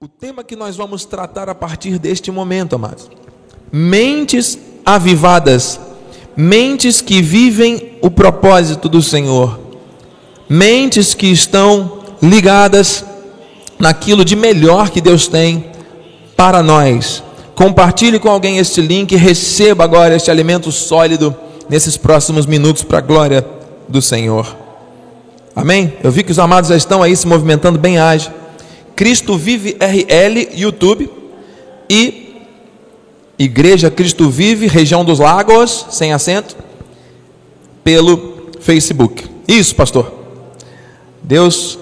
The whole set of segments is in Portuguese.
O tema que nós vamos tratar a partir deste momento, amados. Mentes avivadas, mentes que vivem o propósito do Senhor, mentes que estão ligadas naquilo de melhor que Deus tem para nós. Compartilhe com alguém este link, receba agora este alimento sólido nesses próximos minutos para a glória do Senhor. Amém? Eu vi que os amados já estão aí se movimentando bem ágil. Cristo Vive RL, YouTube, e Igreja Cristo Vive, região dos Lagos, sem acento, pelo Facebook. Isso, pastor. Deus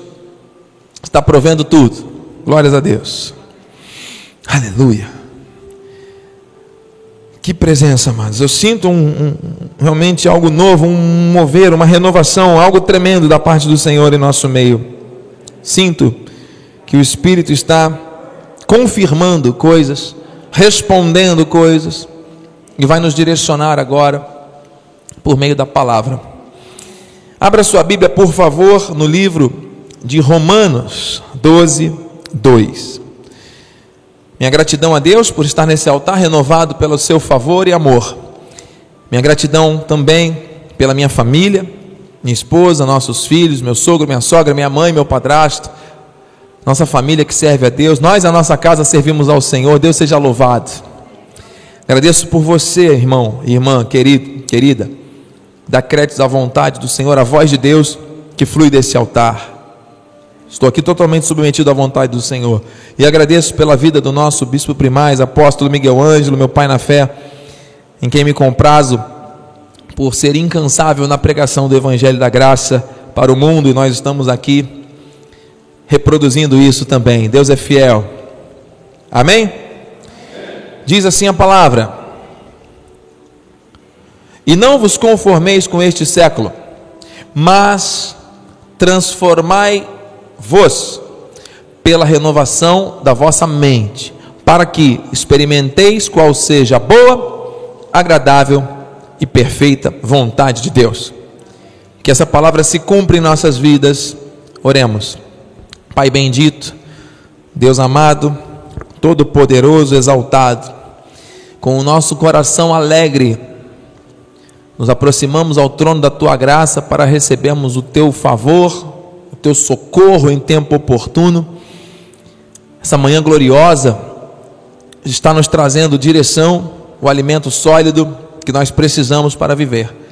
está provendo tudo. Glórias a Deus. Aleluia. Que presença, amados. Eu sinto um, um, realmente algo novo, um mover, uma renovação, algo tremendo da parte do Senhor em nosso meio. Sinto que o Espírito está confirmando coisas, respondendo coisas, e vai nos direcionar agora por meio da palavra. Abra sua Bíblia, por favor, no livro de Romanos 12, 2. Minha gratidão a Deus por estar nesse altar renovado pelo seu favor e amor. Minha gratidão também pela minha família, minha esposa, nossos filhos, meu sogro, minha sogra, minha mãe, meu padrasto, nossa família que serve a Deus, nós, a nossa casa, servimos ao Senhor, Deus seja louvado. Agradeço por você, irmão, irmã, querido, querida, dá créditos à vontade do Senhor, a voz de Deus que flui desse altar. Estou aqui totalmente submetido à vontade do Senhor. E agradeço pela vida do nosso bispo primaz, apóstolo Miguel Ângelo, meu pai na fé, em quem me comprazo por ser incansável na pregação do Evangelho da Graça para o mundo, e nós estamos aqui reproduzindo isso também. Deus é fiel. Amém? Diz assim a palavra: E não vos conformeis com este século, mas transformai-vos pela renovação da vossa mente, para que experimenteis qual seja a boa, agradável e perfeita vontade de Deus. Que essa palavra se cumpra em nossas vidas. Oremos. Pai bendito, Deus amado, todo-poderoso, exaltado, com o nosso coração alegre, nos aproximamos ao trono da tua graça para recebermos o teu favor, o teu socorro em tempo oportuno. Essa manhã gloriosa está nos trazendo direção, o alimento sólido que nós precisamos para viver.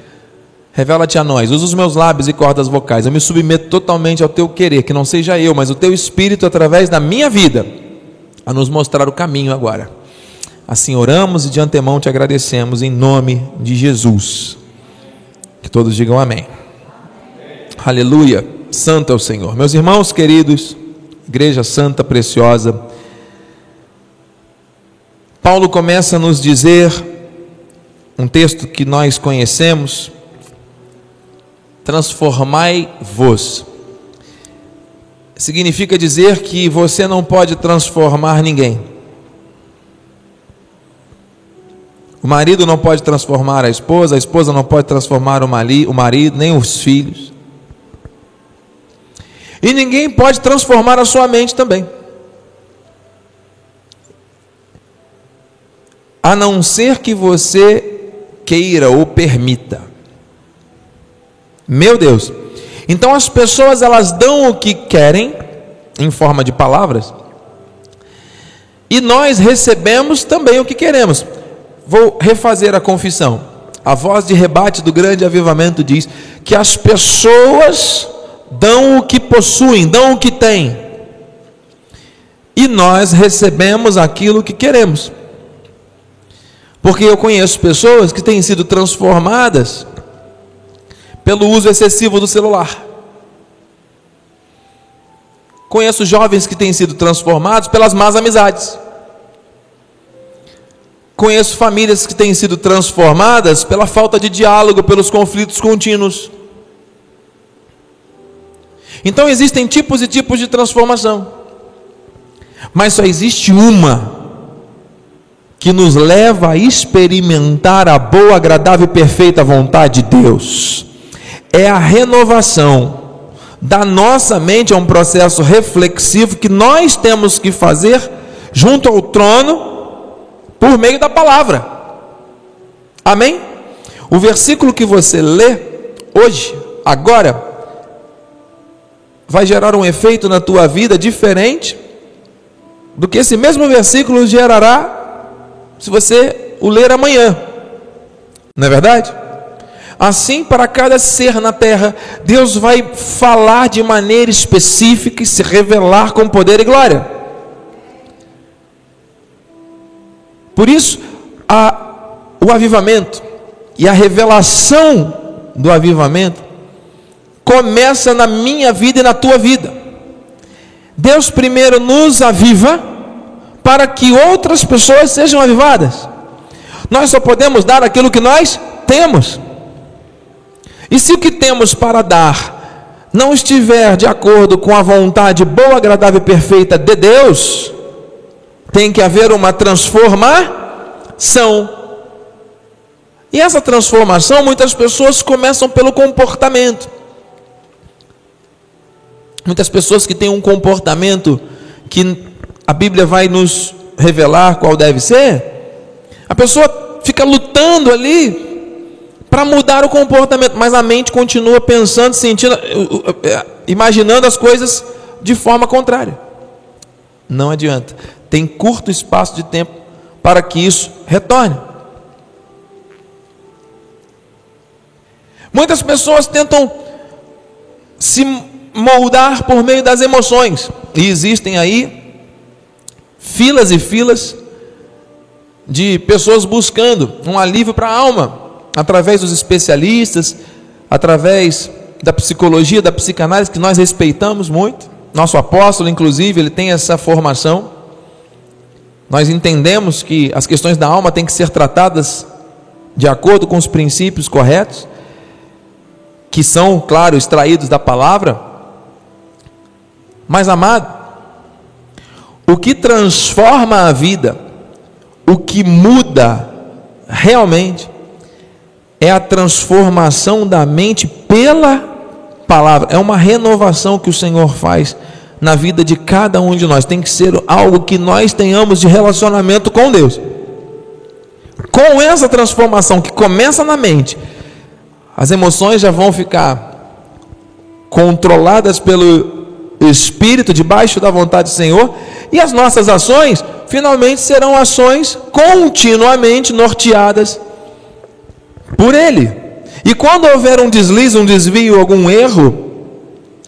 Revela-te a nós, usa os meus lábios e cordas vocais. Eu me submeto totalmente ao teu querer, que não seja eu, mas o teu espírito através da minha vida, a nos mostrar o caminho agora. Assim oramos e de antemão te agradecemos em nome de Jesus. Que todos digam amém. amém. Aleluia. Santo é o Senhor. Meus irmãos queridos, Igreja Santa Preciosa, Paulo começa a nos dizer um texto que nós conhecemos, transformai-vos. Significa dizer que você não pode transformar ninguém. O marido não pode transformar a esposa, a esposa não pode transformar o marido, nem os filhos. E ninguém pode transformar a sua mente também. A não ser que você queira ou permita. Meu Deus. Então as pessoas elas dão o que querem em forma de palavras. E nós recebemos também o que queremos. Vou refazer a confissão. A voz de rebate do grande avivamento diz que as pessoas dão o que possuem, dão o que têm. E nós recebemos aquilo que queremos. Porque eu conheço pessoas que têm sido transformadas pelo uso excessivo do celular. Conheço jovens que têm sido transformados pelas más amizades. Conheço famílias que têm sido transformadas pela falta de diálogo, pelos conflitos contínuos. Então existem tipos e tipos de transformação. Mas só existe uma que nos leva a experimentar a boa, agradável e perfeita vontade de Deus é a renovação da nossa mente é um processo reflexivo que nós temos que fazer junto ao trono por meio da palavra. Amém? O versículo que você lê hoje, agora, vai gerar um efeito na tua vida diferente do que esse mesmo versículo gerará se você o ler amanhã. Não é verdade? Assim, para cada ser na terra, Deus vai falar de maneira específica e se revelar com poder e glória. Por isso, a, o avivamento e a revelação do avivamento começa na minha vida e na tua vida. Deus primeiro nos aviva para que outras pessoas sejam avivadas. Nós só podemos dar aquilo que nós temos. E se o que temos para dar não estiver de acordo com a vontade boa, agradável e perfeita de Deus, tem que haver uma transformação. E essa transformação, muitas pessoas começam pelo comportamento. Muitas pessoas que têm um comportamento que a Bíblia vai nos revelar qual deve ser, a pessoa fica lutando ali para mudar o comportamento, mas a mente continua pensando, sentindo, é, imaginando as coisas de forma contrária. Não adianta. Tem curto espaço de tempo para que isso retorne. Muitas pessoas tentam se moldar por meio das emoções, e existem aí filas e filas de pessoas buscando um alívio para a alma através dos especialistas, através da psicologia, da psicanálise, que nós respeitamos muito. Nosso apóstolo, inclusive, ele tem essa formação. Nós entendemos que as questões da alma têm que ser tratadas de acordo com os princípios corretos, que são, claro, extraídos da palavra. Mas, amado, o que transforma a vida, o que muda realmente, é a transformação da mente pela palavra, é uma renovação que o Senhor faz na vida de cada um de nós. Tem que ser algo que nós tenhamos de relacionamento com Deus. Com essa transformação que começa na mente, as emoções já vão ficar controladas pelo Espírito, debaixo da vontade do Senhor, e as nossas ações finalmente serão ações continuamente norteadas por Ele. E quando houver um deslize, um desvio, algum erro,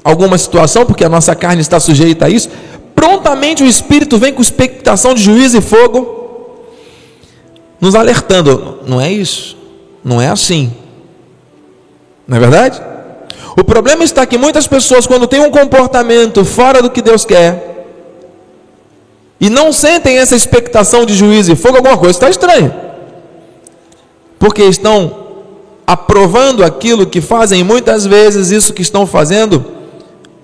alguma situação, porque a nossa carne está sujeita a isso, prontamente o Espírito vem com expectação de juízo e fogo, nos alertando: não é isso, não é assim, não é verdade? O problema está que muitas pessoas, quando têm um comportamento fora do que Deus quer, e não sentem essa expectação de juízo e fogo, alguma coisa está estranha porque estão aprovando aquilo que fazem, muitas vezes isso que estão fazendo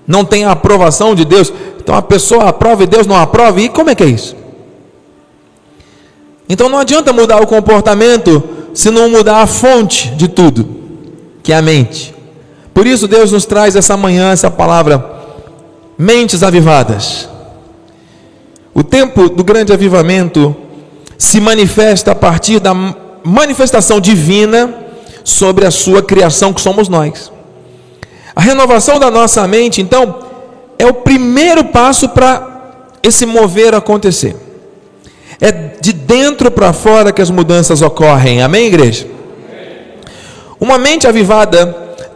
não tem a aprovação de Deus. Então a pessoa aprova e Deus não aprova, e como é que é isso? Então não adianta mudar o comportamento se não mudar a fonte de tudo, que é a mente. Por isso Deus nos traz essa manhã essa palavra, mentes avivadas. O tempo do grande avivamento se manifesta a partir da manifestação divina sobre a sua criação que somos nós. A renovação da nossa mente, então, é o primeiro passo para esse mover acontecer. É de dentro para fora que as mudanças ocorrem. Amém, igreja? Uma mente avivada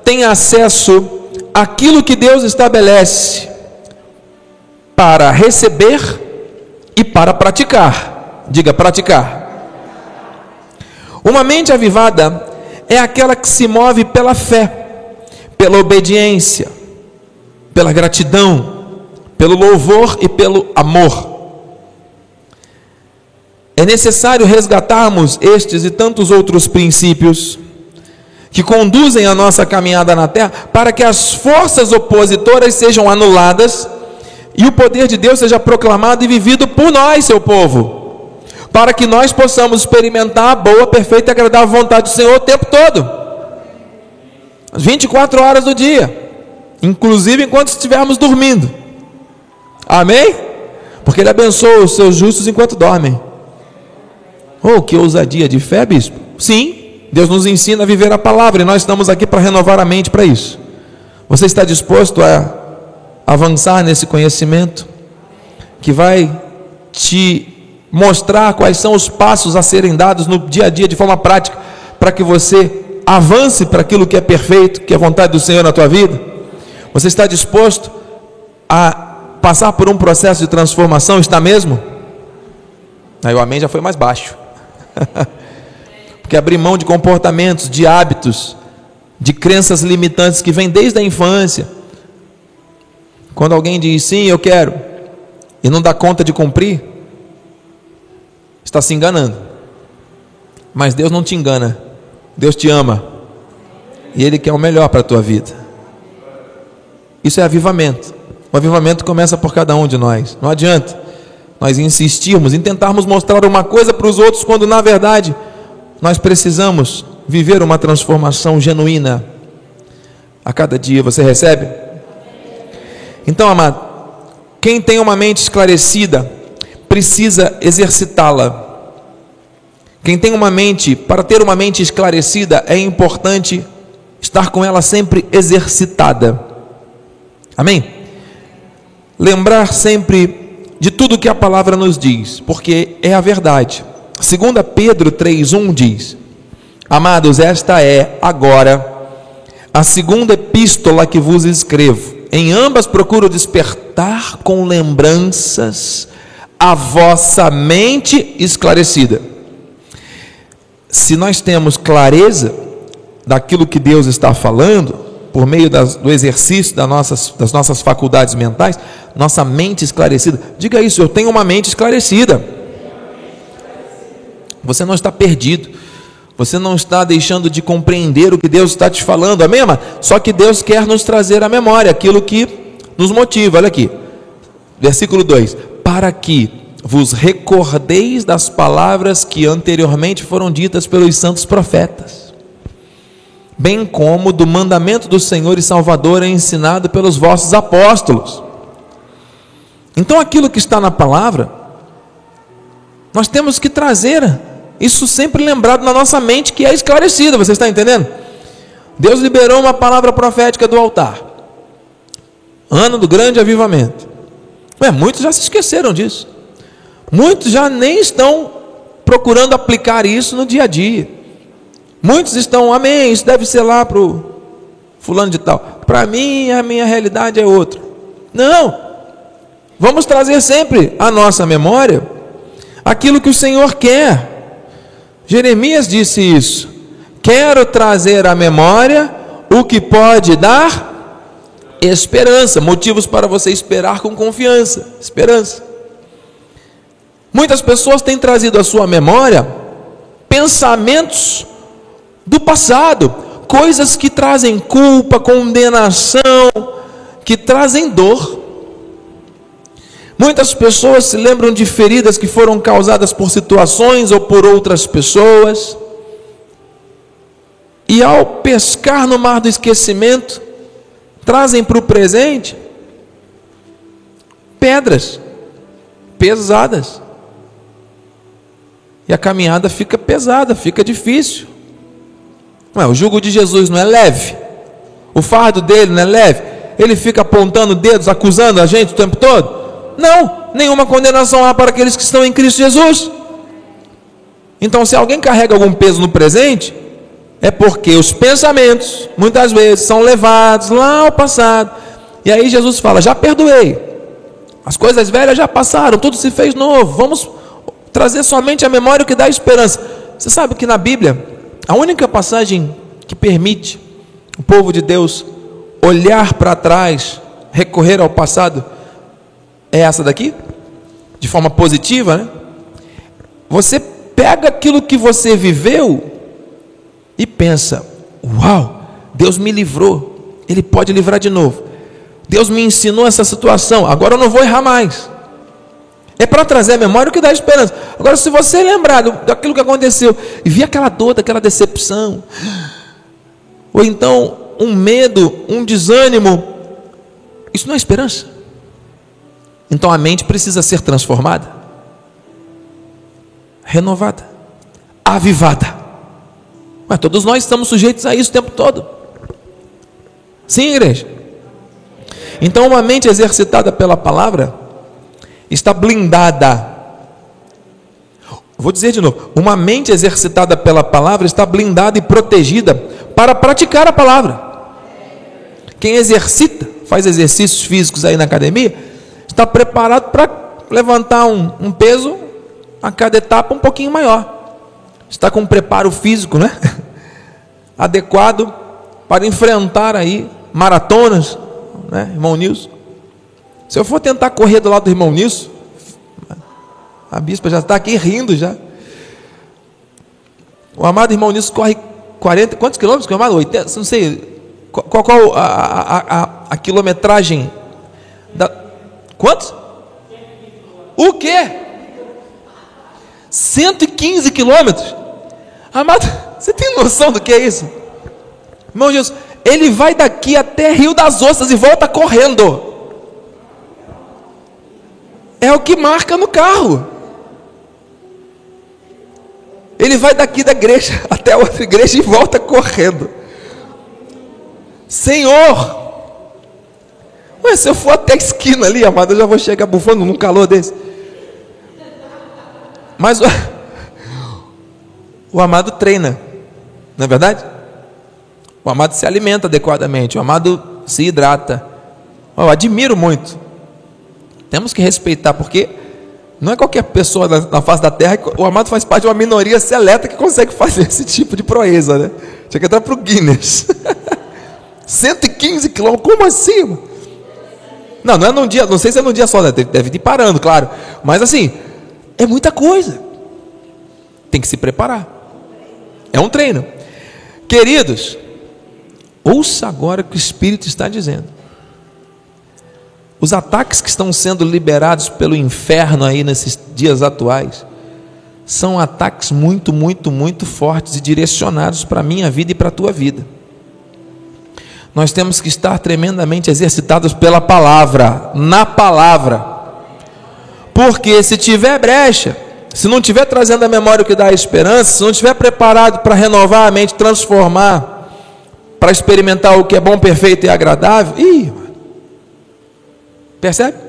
tem acesso àquilo que Deus estabelece para receber e para praticar. Diga praticar. Uma mente avivada é aquela que se move pela fé, pela obediência, pela gratidão, pelo louvor e pelo amor. É necessário resgatarmos estes e tantos outros princípios que conduzem a nossa caminhada na terra para que as forças opositoras sejam anuladas e o poder de Deus seja proclamado e vivido por nós, seu povo para que nós possamos experimentar a boa, perfeita e agradável vontade do Senhor o tempo todo. As 24 horas do dia. inclusive enquanto estivermos dormindo. Amém? Porque Ele abençoa os seus justos enquanto dormem. Oh, que ousadia de fé, bispo. Sim, Deus nos ensina a viver a palavra e nós estamos aqui para renovar a mente para isso. Você está disposto a avançar nesse conhecimento que vai te mostrar quais são os passos a serem dados no dia a dia de forma prática para que você avance para aquilo que é perfeito, que é vontade do Senhor na tua vida? Você está disposto a passar por um processo de transformação? Está mesmo? Aí o amém já foi mais baixo. Porque abrir mão de comportamentos, de hábitos, de crenças limitantes que vêm desde a infância. Quando alguém diz sim, eu quero, e não dá conta de cumprir, está se enganando. Mas Deus não te engana. Deus te ama. E Ele quer o melhor para a tua vida. Isso é avivamento. O avivamento começa por cada um de nós. Não adianta nós insistirmos em tentarmos mostrar uma coisa para os outros quando na verdade nós precisamos viver uma transformação genuína a cada dia. Você recebe? Então, amado, quem tem uma mente esclarecida precisa exercitá-la. Quem tem uma mente, para ter uma mente esclarecida, é importante estar com ela sempre exercitada. Amém? Lembrar sempre de tudo que a palavra nos diz, porque é a verdade. 2 Pedro 3,1 diz: Amados, esta é agora a segunda epístola que vos escrevo. Em ambas procuro despertar com lembranças a vossa mente esclarecida. Se nós temos clareza daquilo que Deus está falando, por meio das, do exercício das nossas, das nossas faculdades mentais, nossa mente esclarecida. Diga isso, eu tenho uma mente esclarecida. Você não está perdido. Você não está deixando de compreender o que Deus está te falando, amém, amado? Só que Deus quer nos trazer à memória aquilo que nos motiva. Olha aqui, versículo 2: Para que vos recordeis das palavras que anteriormente foram ditas pelos santos profetas, bem como do mandamento do Senhor e Salvador ensinado pelos vossos apóstolos. Então, aquilo que está na palavra, nós temos que trazer isso sempre lembrado na nossa mente que é esclarecida, você está entendendo? Deus liberou uma palavra profética do altar. Ano do grande avivamento. Ué, muitos já se esqueceram disso. Muitos já nem estão procurando aplicar isso no dia a dia. Muitos estão, amém, isso deve ser lá para o fulano de tal. Para mim, a minha realidade é outra. Não. Vamos trazer sempre à nossa memória aquilo que o Senhor quer. Jeremias disse isso. Quero trazer à memória o que pode dar esperança, motivos para você esperar com confiança, esperança. Muitas pessoas têm trazido à sua memória pensamentos do passado, coisas que trazem culpa, condenação, que trazem dor. Muitas pessoas se lembram de feridas que foram causadas por situações ou por outras pessoas. E ao pescar no mar do esquecimento, trazem para o presente pedras pesadas. E a caminhada fica pesada, fica difícil. Ué, o jugo de Jesus não é leve. O fardo dele não é leve. Ele fica apontando dedos, acusando a gente o tempo todo. Não, nenhuma condenação há para aqueles que estão em Cristo Jesus. Então, se alguém carrega algum peso no presente, é porque os pensamentos, muitas vezes, são levados lá ao passado. E aí Jesus fala: Já perdoei, as coisas velhas já passaram, tudo se fez novo. Vamos trazer somente a memória que dá esperança. Você sabe que na Bíblia, a única passagem que permite o povo de Deus olhar para trás, recorrer ao passado, é essa daqui, de forma positiva, né? Você pega aquilo que você viveu e pensa: Uau, Deus me livrou, Ele pode livrar de novo. Deus me ensinou essa situação, agora eu não vou errar mais. É para trazer a memória o que dá esperança. Agora, se você lembrar daquilo que aconteceu e vir aquela dor, daquela decepção, ou então um medo, um desânimo, Isso não é esperança. Então a mente precisa ser transformada, renovada, avivada. Mas todos nós estamos sujeitos a isso o tempo todo. Sim, igreja. Então uma mente exercitada pela palavra está blindada. Vou dizer de novo: uma mente exercitada pela palavra está blindada e protegida para praticar a palavra. Quem exercita, faz exercícios físicos aí na academia, está preparado para levantar um, um peso a cada etapa um pouquinho maior. Está com um preparo físico, né? Adequado para enfrentar aí maratonas, né, irmão Nilson? Se eu for tentar correr do lado do irmão Nilson, a bispa já está aqui rindo já. O amado irmão Nilson corre 40, quantos quilômetros? Amado? 80, não sei. Qual, qual a, a, a, a quilometragem? Da, quantos? O quê? 115 quilômetros? Amado, você tem noção do que é isso? Irmão Jesus, ele vai daqui até Rio das Ostras e volta correndo. É o que marca no carro. Ele vai daqui da igreja até outra igreja e volta correndo. Senhor, mas se eu for até a esquina ali, amado, eu já vou chegar bufando num calor desse. Mas o, o amado treina, não é verdade? O amado se alimenta adequadamente, o amado se hidrata. Eu admiro muito. Temos que respeitar, porque não é qualquer pessoa na, na face da terra, o amado faz parte de uma minoria seleta que consegue fazer esse tipo de proeza, né? Tinha que entrar para o Guinness. 115 quilômetros, como assim? Não, não é num dia, não sei se é num dia só, né? deve ir parando, claro. Mas assim, é muita coisa. Tem que se preparar. É um treino. Queridos, Ouça agora o que o Espírito está dizendo. Os ataques que estão sendo liberados pelo inferno aí nesses dias atuais são ataques muito, muito, muito fortes e direcionados para a minha vida e para a tua vida. Nós temos que estar tremendamente exercitados pela palavra, na palavra. Porque se tiver brecha, se não tiver trazendo a memória o que dá esperança, se não tiver preparado para renovar a mente, transformar, para experimentar o que é bom, perfeito e agradável. Ih, percebe?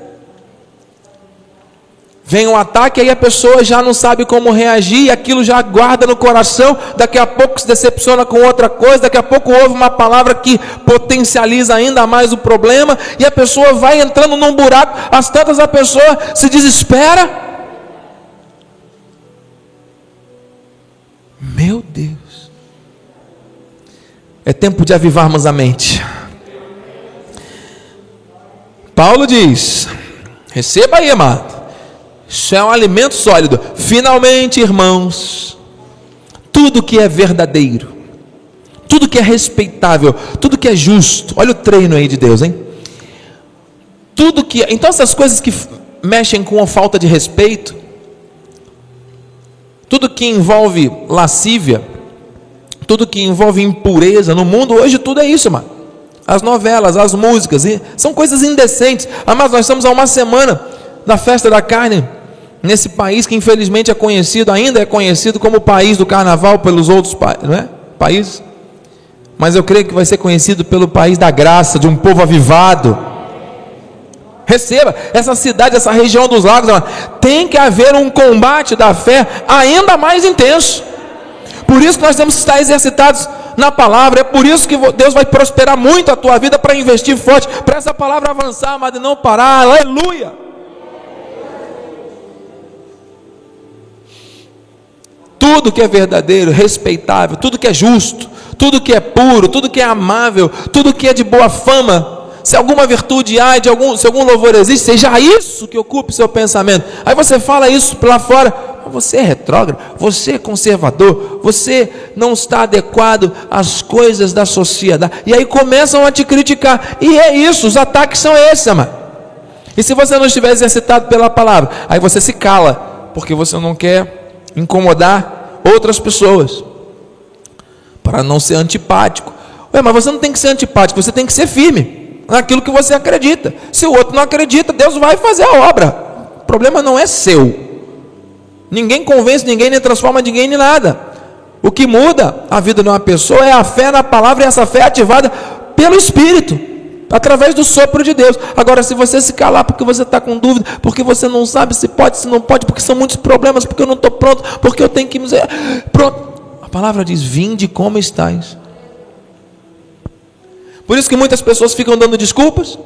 Vem um ataque, aí a pessoa já não sabe como reagir, aquilo já guarda no coração, daqui a pouco se decepciona com outra coisa, daqui a pouco ouve uma palavra que potencializa ainda mais o problema, e a pessoa vai entrando num buraco, as tantas a pessoa se desespera. Meu Deus. É tempo de avivarmos a mente. Paulo diz: receba aí, amado. Isso é um alimento sólido. Finalmente, irmãos, tudo que é verdadeiro, tudo que é respeitável, tudo que é justo. Olha o treino aí de Deus, hein? Tudo que, então essas coisas que mexem com a falta de respeito, tudo que envolve lascívia, tudo que envolve impureza no mundo, hoje tudo é isso, mano. As novelas, as músicas, são coisas indecentes. Ah, mas nós estamos há uma semana da festa da carne, nesse país que infelizmente é conhecido, ainda é conhecido como o país do carnaval pelos outros pa é? países. Mas eu creio que vai ser conhecido pelo país da graça, de um povo avivado. Receba, essa cidade, essa região dos lagos, tem que haver um combate da fé ainda mais intenso. Por isso que nós temos que estar exercitados na palavra. É por isso que Deus vai prosperar muito a tua vida para investir forte, para essa palavra avançar, mas não parar. Aleluia! Tudo que é verdadeiro, respeitável, tudo que é justo, tudo que é puro, tudo que é amável, tudo que é de boa fama, se alguma virtude há, de algum, se algum louvor existe, seja isso que ocupe seu pensamento. Aí você fala isso lá fora, você é retrógrado, você é conservador, você não está adequado às coisas da sociedade. E aí começam a te criticar. E é isso, os ataques são esses, amado. E se você não estiver exercitado pela palavra, aí você se cala, porque você não quer incomodar outras pessoas, para não ser antipático. Ué, mas você não tem que ser antipático, você tem que ser firme. naquilo que você acredita. Se o outro não acredita, Deus vai fazer a obra. O problema não é seu. Ninguém convence ninguém, nem transforma ninguém em nada. O que muda a vida de uma pessoa é a fé na palavra e essa fé é ativada pelo Espírito, através do sopro de Deus. Agora, se você se calar porque você está com dúvida, porque você não sabe se pode, se não pode, porque são muitos problemas, porque eu não estou pronto, porque eu tenho que. Pronto. A palavra diz: Vinde como estáis. Por isso que muitas pessoas ficam dando desculpas,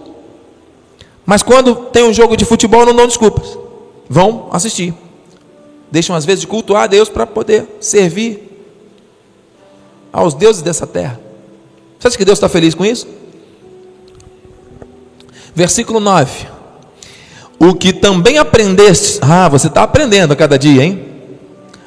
mas quando tem um jogo de futebol não dão desculpas. Vão assistir. Deixam às vezes de cultuar a Deus para poder servir aos deuses dessa terra. Você acha que Deus está feliz com isso? Versículo 9. O que também aprendeste. Ah, você está aprendendo a cada dia, hein?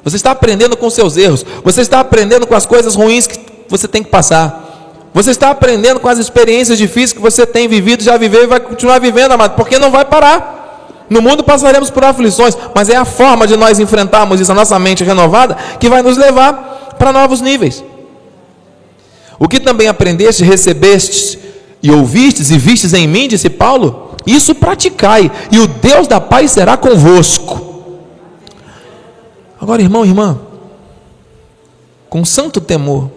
Você está aprendendo com seus erros. Você está aprendendo com as coisas ruins que você tem que passar. Você está aprendendo com as experiências difíceis que você tem vivido, já viveu e vai continuar vivendo, amado, porque não vai parar. No mundo passaremos por aflições, mas é a forma de nós enfrentarmos isso, a nossa mente renovada, que vai nos levar para novos níveis. O que também aprendeste, recebestes e ouvistes e vistes em mim, disse Paulo, isso praticai, e o Deus da paz será convosco. Agora, irmão, irmã, com santo temor,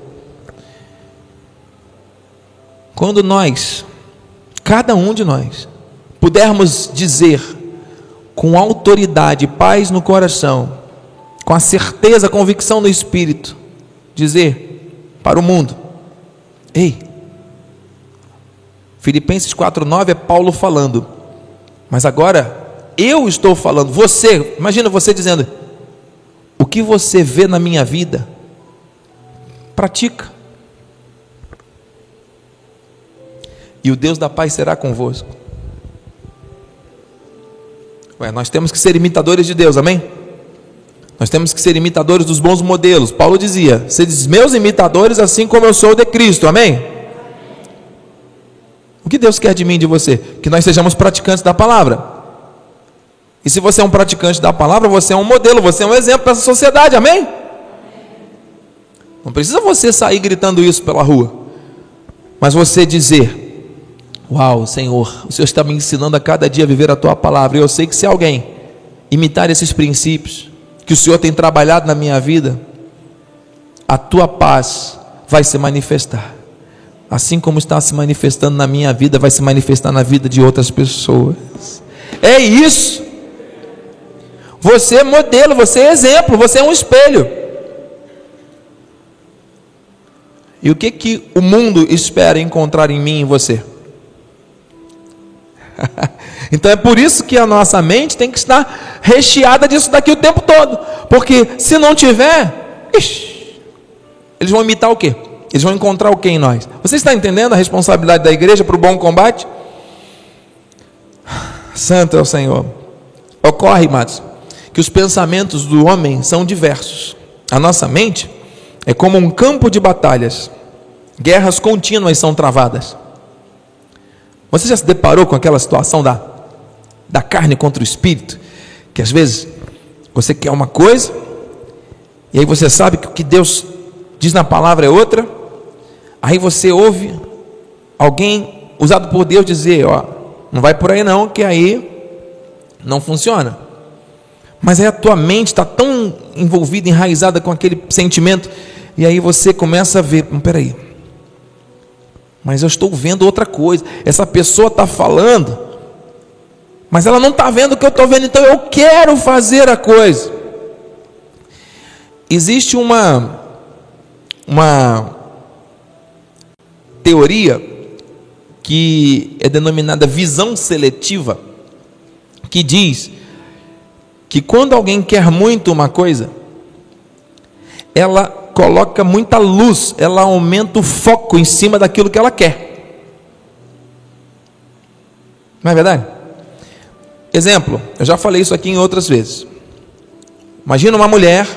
quando nós, cada um de nós, pudermos dizer com autoridade, paz no coração, com a certeza, a convicção no espírito, dizer para o mundo: Ei, Filipenses 4:9 é Paulo falando. Mas agora eu estou falando, você, imagina você dizendo: O que você vê na minha vida? Pratica. E o Deus da paz será convosco. Ué, nós temos que ser imitadores de Deus, amém? Nós temos que ser imitadores dos bons modelos. Paulo dizia: Sedes meus imitadores, assim como eu sou de Cristo. Amém? O que Deus quer de mim e de você? Que nós sejamos praticantes da palavra. E se você é um praticante da palavra, você é um modelo, você é um exemplo para essa sociedade. Amém? Não precisa você sair gritando isso pela rua. Mas você dizer: Uau, Senhor, o Senhor está me ensinando a cada dia a viver a tua palavra. E eu sei que se alguém imitar esses princípios, que o Senhor tem trabalhado na minha vida, a tua paz vai se manifestar. Assim como está se manifestando na minha vida, vai se manifestar na vida de outras pessoas. É isso. Você é modelo, você é exemplo, você é um espelho. E o que que o mundo espera encontrar em mim e em você? Então é por isso que a nossa mente tem que estar recheada disso daqui o tempo todo. Porque se não tiver, ixi, eles vão imitar o quê? Eles vão encontrar o que em nós? Você está entendendo a responsabilidade da igreja para o bom combate? Santo é o Senhor. Ocorre, amados, que os pensamentos do homem são diversos. A nossa mente é como um campo de batalhas. Guerras contínuas são travadas. Você já se deparou com aquela situação da da carne contra o espírito, que às vezes você quer uma coisa, e aí você sabe que o que Deus diz na palavra é outra, aí você ouve alguém usado por Deus dizer, ó, não vai por aí não, que aí não funciona. Mas aí a tua mente está tão envolvida, enraizada com aquele sentimento, e aí você começa a ver, hum, peraí, mas eu estou vendo outra coisa, essa pessoa está falando, mas ela não está vendo o que eu estou vendo, então eu quero fazer a coisa. Existe uma, uma teoria que é denominada visão seletiva, que diz que quando alguém quer muito uma coisa, ela coloca muita luz, ela aumenta o foco em cima daquilo que ela quer. Não é verdade? Exemplo, eu já falei isso aqui em outras vezes. Imagina uma mulher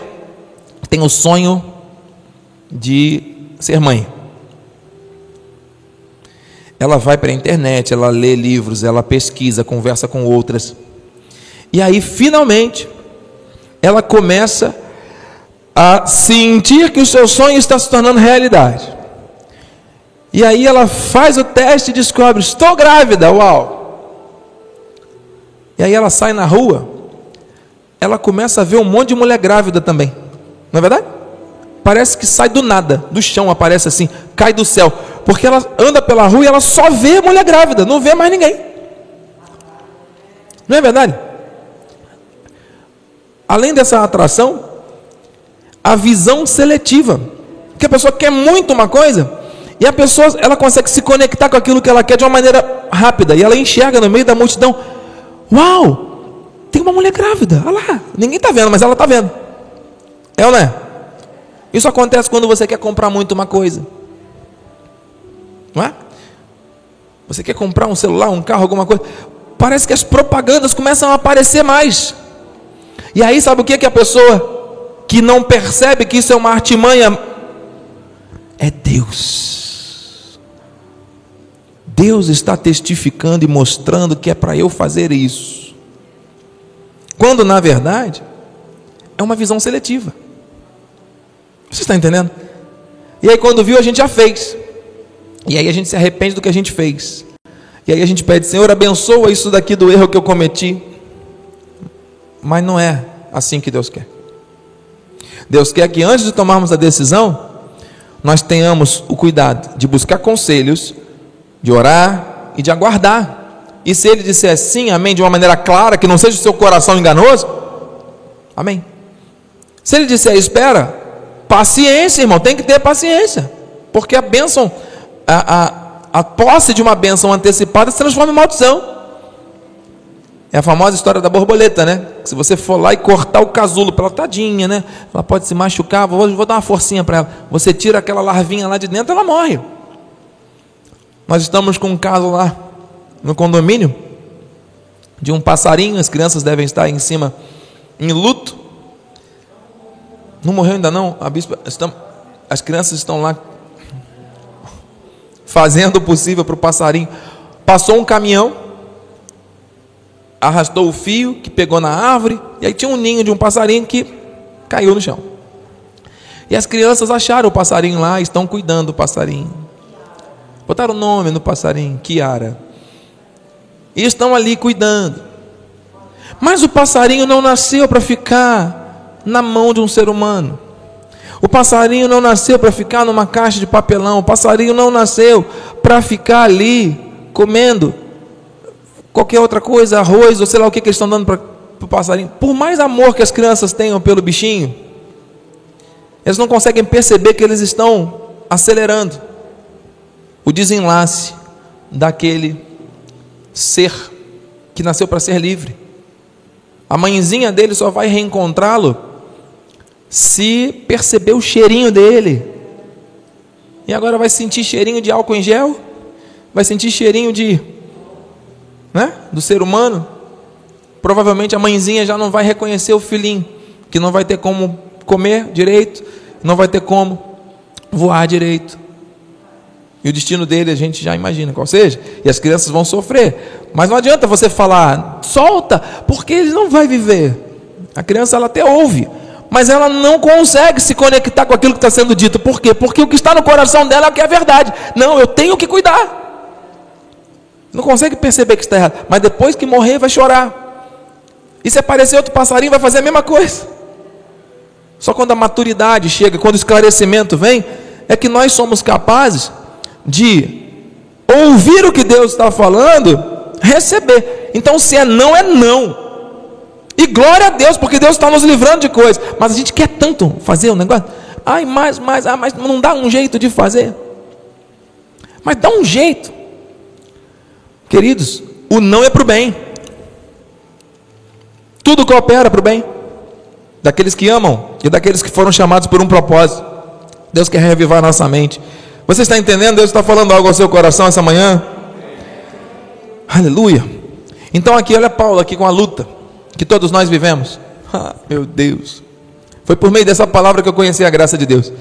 que tem o sonho de ser mãe. Ela vai para a internet, ela lê livros, ela pesquisa, conversa com outras. E aí, finalmente, ela começa a sentir que o seu sonho está se tornando realidade. E aí ela faz o teste e descobre: estou grávida, uau! E aí ela sai na rua, ela começa a ver um monte de mulher grávida também, não é verdade? Parece que sai do nada, do chão, aparece assim, cai do céu, porque ela anda pela rua e ela só vê mulher grávida, não vê mais ninguém. Não é verdade? Além dessa atração, a visão seletiva, que a pessoa quer muito uma coisa e a pessoa ela consegue se conectar com aquilo que ela quer de uma maneira rápida e ela enxerga no meio da multidão, uau, tem uma mulher grávida, olha lá, ninguém está vendo, mas ela está vendo. É ou não é? Isso acontece quando você quer comprar muito uma coisa. Não é? Você quer comprar um celular, um carro, alguma coisa. Parece que as propagandas começam a aparecer mais. E aí, sabe o que, que a pessoa que não percebe que isso é uma artimanha é Deus. Deus está testificando e mostrando que é para eu fazer isso. Quando na verdade é uma visão seletiva. Você está entendendo? E aí, quando viu, a gente já fez. E aí a gente se arrepende do que a gente fez. E aí a gente pede, Senhor, abençoa isso daqui do erro que eu cometi. Mas não é assim que Deus quer. Deus quer que antes de tomarmos a decisão, nós tenhamos o cuidado de buscar conselhos, de orar e de aguardar. E se ele disser sim, amém, de uma maneira clara, que não seja o seu coração enganoso, amém. Se ele disser espera, Paciência, irmão, tem que ter paciência. Porque a bênção, a, a, a posse de uma bênção antecipada se transforma em maldição. É a famosa história da borboleta, né? Se você for lá e cortar o casulo pela tadinha, né? Ela pode se machucar, vou, vou dar uma forcinha para ela. Você tira aquela larvinha lá de dentro, ela morre. Nós estamos com um caso lá no condomínio de um passarinho, as crianças devem estar em cima em luto. Não morreu ainda não? A bispa, estão, as crianças estão lá fazendo o possível para o passarinho. Passou um caminhão, arrastou o fio que pegou na árvore, e aí tinha um ninho de um passarinho que caiu no chão. E as crianças acharam o passarinho lá, estão cuidando do passarinho. Botaram o nome no passarinho, Kiara. E estão ali cuidando. Mas o passarinho não nasceu para ficar na mão de um ser humano. O passarinho não nasceu para ficar numa caixa de papelão. O passarinho não nasceu para ficar ali comendo qualquer outra coisa, arroz ou sei lá o que, que eles estão dando para o passarinho. Por mais amor que as crianças tenham pelo bichinho, eles não conseguem perceber que eles estão acelerando o desenlace daquele ser que nasceu para ser livre. A mãezinha dele só vai reencontrá-lo se perceber o cheirinho dele. E agora vai sentir cheirinho de álcool em gel? Vai sentir cheirinho de né, do ser humano? Provavelmente a mãezinha já não vai reconhecer o filhinho, que não vai ter como comer direito, não vai ter como voar direito. E o destino dele a gente já imagina qual seja, e as crianças vão sofrer. Mas não adianta você falar, solta, porque ele não vai viver. A criança ela até ouve, mas ela não consegue se conectar com aquilo que está sendo dito. Por quê? Porque o que está no coração dela é o que é verdade. Não, eu tenho que cuidar. Não consegue perceber que está errado. Mas depois que morrer, vai chorar. E se aparecer outro passarinho, vai fazer a mesma coisa. Só quando a maturidade chega, quando o esclarecimento vem, é que nós somos capazes de ouvir o que Deus está falando, receber. Então, se é não, é não. E glória a Deus, porque Deus está nos livrando de coisas. Mas a gente quer tanto fazer o um negócio. Ai, mais, mais, ah, mas não dá um jeito de fazer. Mas dá um jeito. Queridos, o não é para o bem. Tudo coopera para o bem. Daqueles que amam e daqueles que foram chamados por um propósito. Deus quer revivar a nossa mente. Você está entendendo? Deus está falando algo ao seu coração essa manhã? Aleluia. Então aqui, olha Paulo aqui com a luta que todos nós vivemos. Ah, meu Deus. Foi por meio dessa palavra que eu conheci a graça de Deus.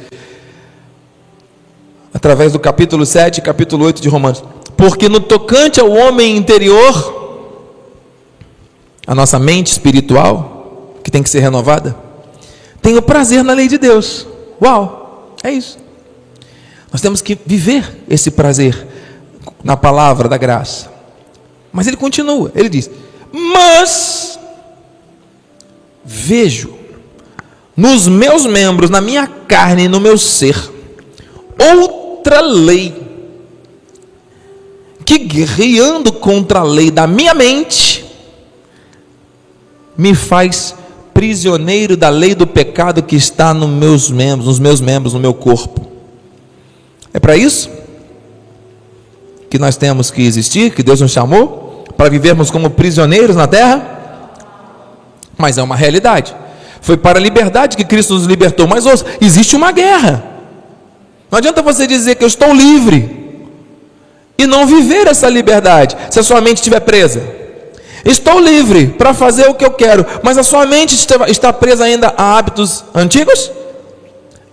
Através do capítulo 7 e capítulo 8 de Romanos. Porque no tocante ao homem interior, a nossa mente espiritual, que tem que ser renovada, tenho prazer na lei de Deus. Uau, é isso. Nós temos que viver esse prazer na palavra da graça. Mas ele continua, ele diz: Mas vejo nos meus membros, na minha carne no meu ser, outra lei, que guerreando contra a lei da minha mente, me faz prisioneiro da lei do pecado que está nos meus membros, nos meus membros, no meu corpo. É para isso que nós temos que existir, que Deus nos chamou, para vivermos como prisioneiros na terra? Mas é uma realidade. Foi para a liberdade que Cristo nos libertou. Mas ouça, existe uma guerra. Não adianta você dizer que eu estou livre e não viver essa liberdade se a sua mente estiver presa. Estou livre para fazer o que eu quero, mas a sua mente está presa ainda a hábitos antigos?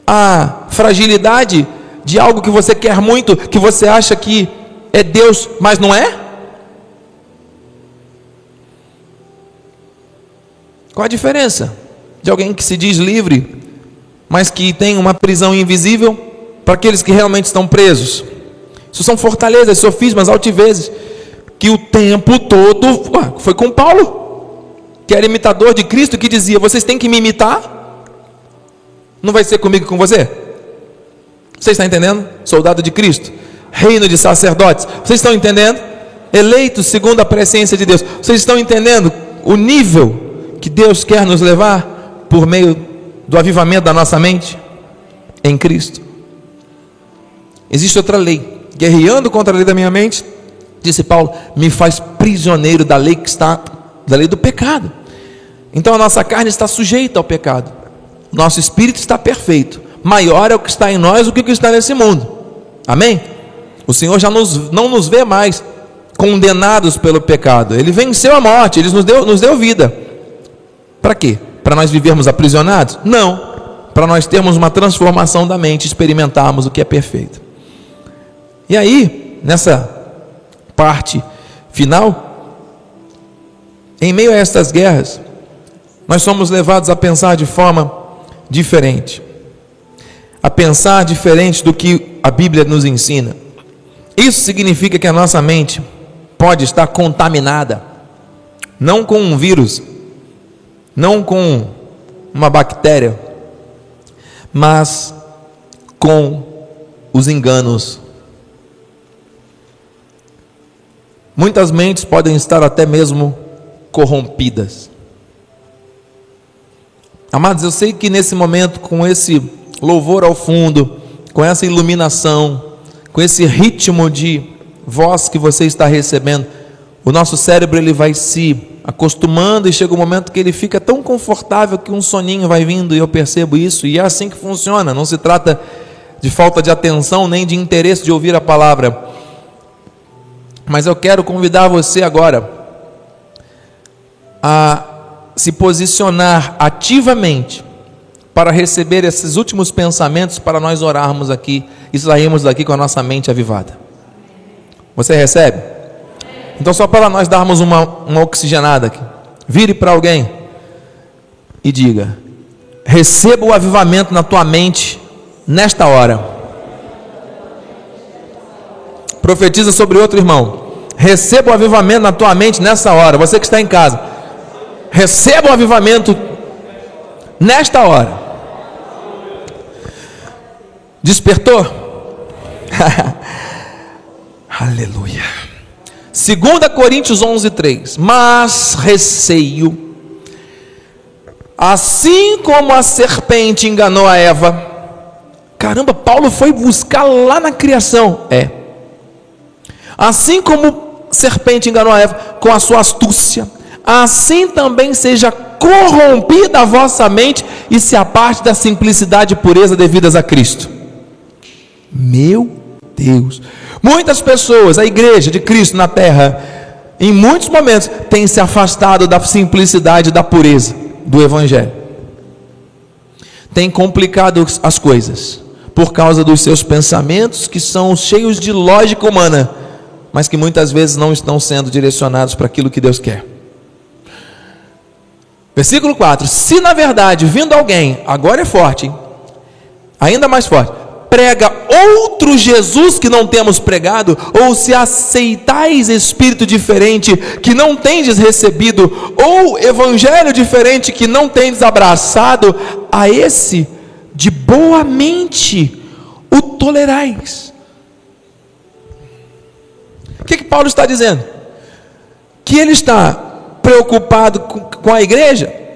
A fragilidade de algo que você quer muito, que você acha que é Deus, mas não é? Qual a diferença de alguém que se diz livre, mas que tem uma prisão invisível para aqueles que realmente estão presos? Isso são fortalezas, sofismas, altivezes, que o tempo todo foi com Paulo, que era imitador de Cristo, que dizia: vocês têm que me imitar, não vai ser comigo com você? Você está entendendo? Soldado de Cristo, reino de sacerdotes, vocês estão entendendo? Eleitos segundo a presciência de Deus, vocês estão entendendo o nível que Deus quer nos levar por meio do avivamento da nossa mente em Cristo. Existe outra lei, guerreando contra a lei da minha mente, disse Paulo, me faz prisioneiro da lei que está da lei do pecado. Então a nossa carne está sujeita ao pecado. Nosso espírito está perfeito. Maior é o que está em nós do que o que está nesse mundo. Amém? O Senhor já nos, não nos vê mais condenados pelo pecado. Ele venceu a morte, ele nos deu, nos deu vida. Para quê? Para nós vivermos aprisionados? Não. Para nós termos uma transformação da mente, experimentarmos o que é perfeito. E aí, nessa parte final, em meio a estas guerras, nós somos levados a pensar de forma diferente. A pensar diferente do que a Bíblia nos ensina. Isso significa que a nossa mente pode estar contaminada, não com um vírus, não com uma bactéria, mas com os enganos. Muitas mentes podem estar até mesmo corrompidas. Amados, eu sei que nesse momento, com esse louvor ao fundo, com essa iluminação, com esse ritmo de voz que você está recebendo, o nosso cérebro ele vai se acostumando e chega um momento que ele fica tão confortável que um soninho vai vindo e eu percebo isso e é assim que funciona. Não se trata de falta de atenção nem de interesse de ouvir a palavra. Mas eu quero convidar você agora a se posicionar ativamente para receber esses últimos pensamentos para nós orarmos aqui e sairmos daqui com a nossa mente avivada. Você recebe? Então, só para nós darmos uma, uma oxigenada aqui, vire para alguém e diga: receba o avivamento na tua mente nesta hora. Profetiza sobre outro irmão. Receba o avivamento na tua mente nessa hora. Você que está em casa, receba o avivamento nesta hora. Despertou? Aleluia. 2 Coríntios 11, 3. Mas receio, assim como a serpente enganou a Eva. Caramba, Paulo foi buscar lá na criação. É. Assim como a serpente enganou a Eva com a sua astúcia, assim também seja corrompida a vossa mente e se aparte da simplicidade e pureza devidas a Cristo. Meu Deus. Muitas pessoas, a igreja de Cristo na terra, em muitos momentos, tem se afastado da simplicidade, da pureza do Evangelho. Tem complicado as coisas por causa dos seus pensamentos que são cheios de lógica humana, mas que muitas vezes não estão sendo direcionados para aquilo que Deus quer. Versículo 4: Se na verdade vindo alguém, agora é forte, hein? ainda mais forte, prega outro Jesus que não temos pregado, ou se aceitais espírito diferente que não tendes recebido, ou evangelho diferente que não tendes abraçado, a esse de boa mente o tolerais. O que, que Paulo está dizendo? Que ele está preocupado com, com a igreja